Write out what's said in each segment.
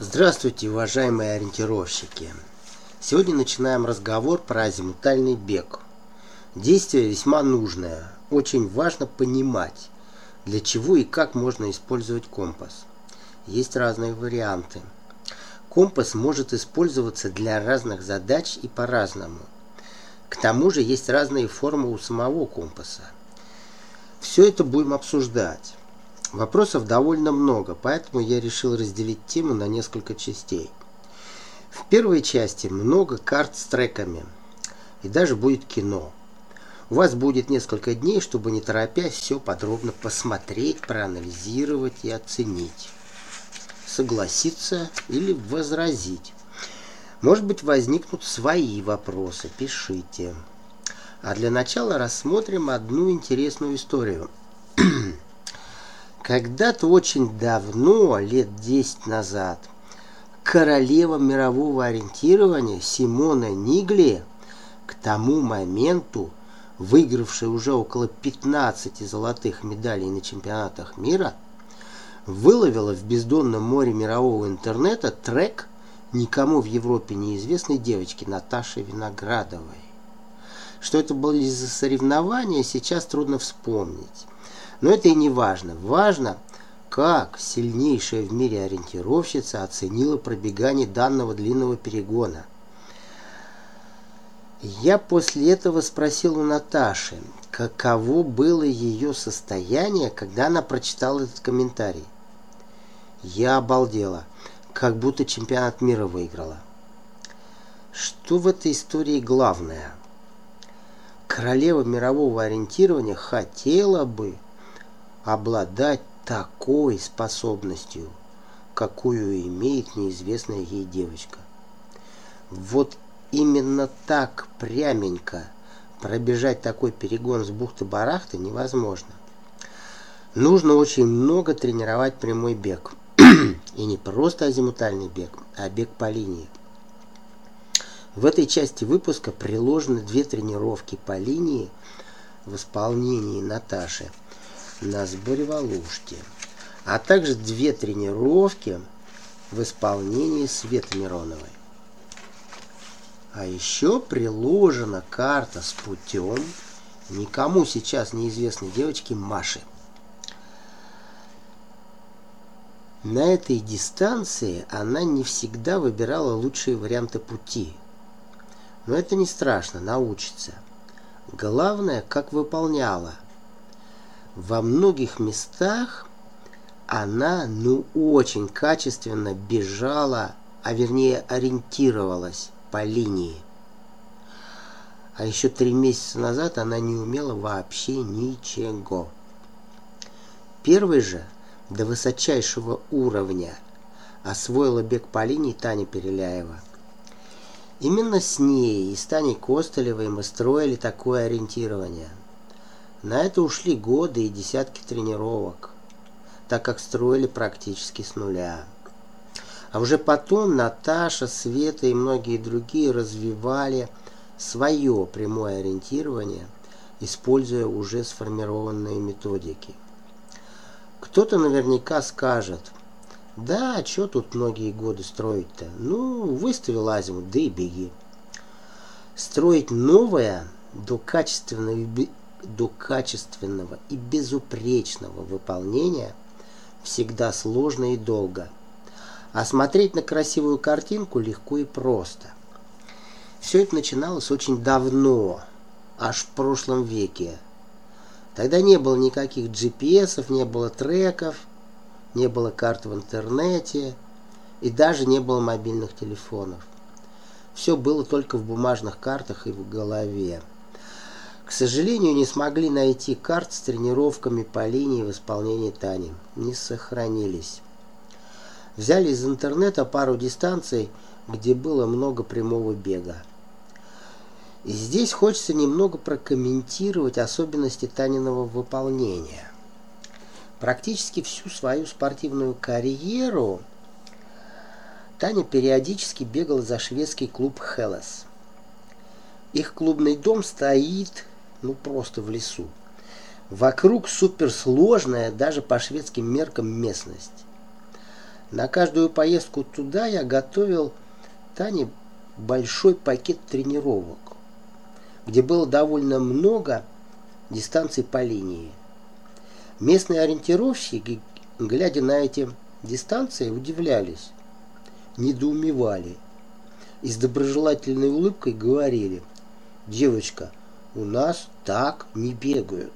Здравствуйте, уважаемые ориентировщики! Сегодня начинаем разговор про азимутальный бег. Действие весьма нужное. Очень важно понимать, для чего и как можно использовать компас. Есть разные варианты. Компас может использоваться для разных задач и по-разному. К тому же есть разные формы у самого компаса. Все это будем обсуждать. Вопросов довольно много, поэтому я решил разделить тему на несколько частей. В первой части много карт с треками, и даже будет кино. У вас будет несколько дней, чтобы не торопясь все подробно посмотреть, проанализировать и оценить. Согласиться или возразить. Может быть возникнут свои вопросы, пишите. А для начала рассмотрим одну интересную историю – когда-то очень давно, лет 10 назад, королева мирового ориентирования Симона Нигли к тому моменту, выигравшая уже около 15 золотых медалей на чемпионатах мира, выловила в бездонном море мирового интернета трек никому в Европе неизвестной девочки Наташи Виноградовой. Что это были за соревнования, сейчас трудно вспомнить. Но это и не важно. Важно, как сильнейшая в мире ориентировщица оценила пробегание данного длинного перегона. Я после этого спросил у Наташи, каково было ее состояние, когда она прочитала этот комментарий. Я обалдела, как будто чемпионат мира выиграла. Что в этой истории главное? Королева мирового ориентирования хотела бы, обладать такой способностью, какую имеет неизвестная ей девочка. Вот именно так пряменько пробежать такой перегон с бухты-барахты невозможно. Нужно очень много тренировать прямой бег. И не просто азимутальный бег, а бег по линии. В этой части выпуска приложены две тренировки по линии в исполнении Наташи – на сборе Валушки, а также две тренировки в исполнении Светы Мироновой. А еще приложена карта с путем никому сейчас неизвестной девочки Маши. На этой дистанции она не всегда выбирала лучшие варианты пути. Но это не страшно, научится. Главное, как выполняла – во многих местах она, ну, очень качественно бежала, а вернее ориентировалась по линии. А еще три месяца назад она не умела вообще ничего. Первый же до высочайшего уровня освоила бег по линии Таня Переляева. Именно с ней и с Таней Костылевой мы строили такое ориентирование – на это ушли годы и десятки тренировок, так как строили практически с нуля. А уже потом Наташа, Света и многие другие развивали свое прямое ориентирование, используя уже сформированные методики. Кто-то наверняка скажет, да, что тут многие годы строить-то? Ну, выставил азимут, да и беги. Строить новое до качественного до качественного и безупречного выполнения всегда сложно и долго. А смотреть на красивую картинку легко и просто. Все это начиналось очень давно, аж в прошлом веке. Тогда не было никаких GPS, не было треков, не было карт в интернете и даже не было мобильных телефонов. Все было только в бумажных картах и в голове. К сожалению, не смогли найти карт с тренировками по линии в исполнении Тани. Не сохранились. Взяли из интернета пару дистанций, где было много прямого бега. И здесь хочется немного прокомментировать особенности Таниного выполнения. Практически всю свою спортивную карьеру Таня периодически бегала за шведский клуб «Хеллес». Их клубный дом стоит ну просто в лесу. Вокруг суперсложная, даже по шведским меркам, местность. На каждую поездку туда я готовил Тане большой пакет тренировок, где было довольно много дистанций по линии. Местные ориентировщики, глядя на эти дистанции, удивлялись, недоумевали и с доброжелательной улыбкой говорили, «Девочка, у нас так не бегают».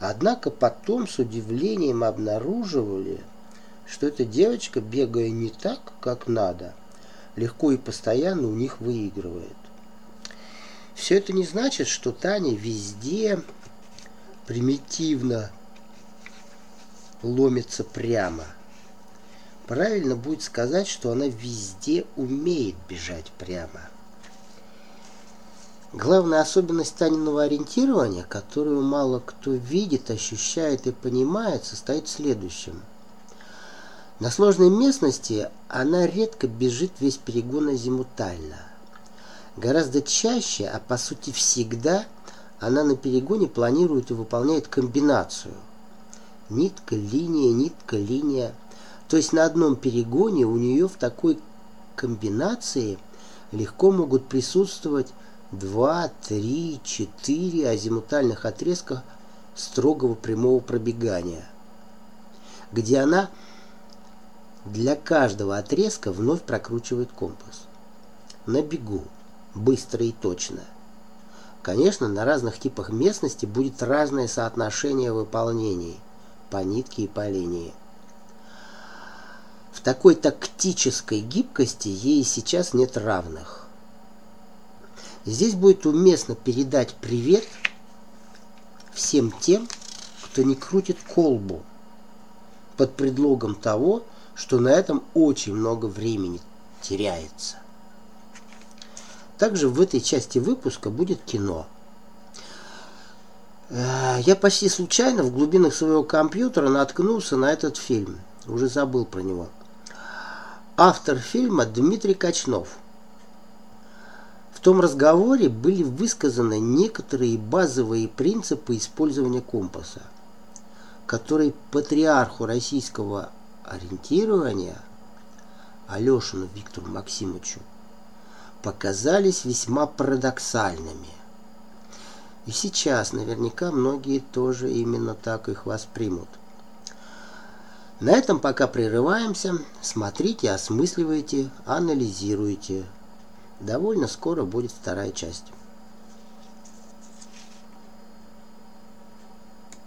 Однако потом с удивлением обнаруживали, что эта девочка, бегая не так, как надо, легко и постоянно у них выигрывает. Все это не значит, что Таня везде примитивно ломится прямо. Правильно будет сказать, что она везде умеет бежать прямо. Главная особенность Таниного ориентирования, которую мало кто видит, ощущает и понимает, состоит в следующем. На сложной местности она редко бежит весь перегон азимутально. Гораздо чаще, а по сути всегда, она на перегоне планирует и выполняет комбинацию. Нитка, линия, нитка, линия. То есть на одном перегоне у нее в такой комбинации легко могут присутствовать два, три, четыре азимутальных отрезка строгого прямого пробегания, где она для каждого отрезка вновь прокручивает компас. На бегу, быстро и точно. Конечно, на разных типах местности будет разное соотношение выполнений по нитке и по линии. В такой тактической гибкости ей сейчас нет равных. Здесь будет уместно передать привет всем тем, кто не крутит колбу под предлогом того, что на этом очень много времени теряется. Также в этой части выпуска будет кино. Э, я почти случайно в глубинах своего компьютера наткнулся на этот фильм. Уже забыл про него. Автор фильма Дмитрий Качнов – в том разговоре были высказаны некоторые базовые принципы использования компаса, которые патриарху российского ориентирования Алешину Виктору Максимовичу показались весьма парадоксальными. И сейчас наверняка многие тоже именно так их воспримут. На этом пока прерываемся. Смотрите, осмысливайте, анализируйте. Довольно скоро будет вторая часть.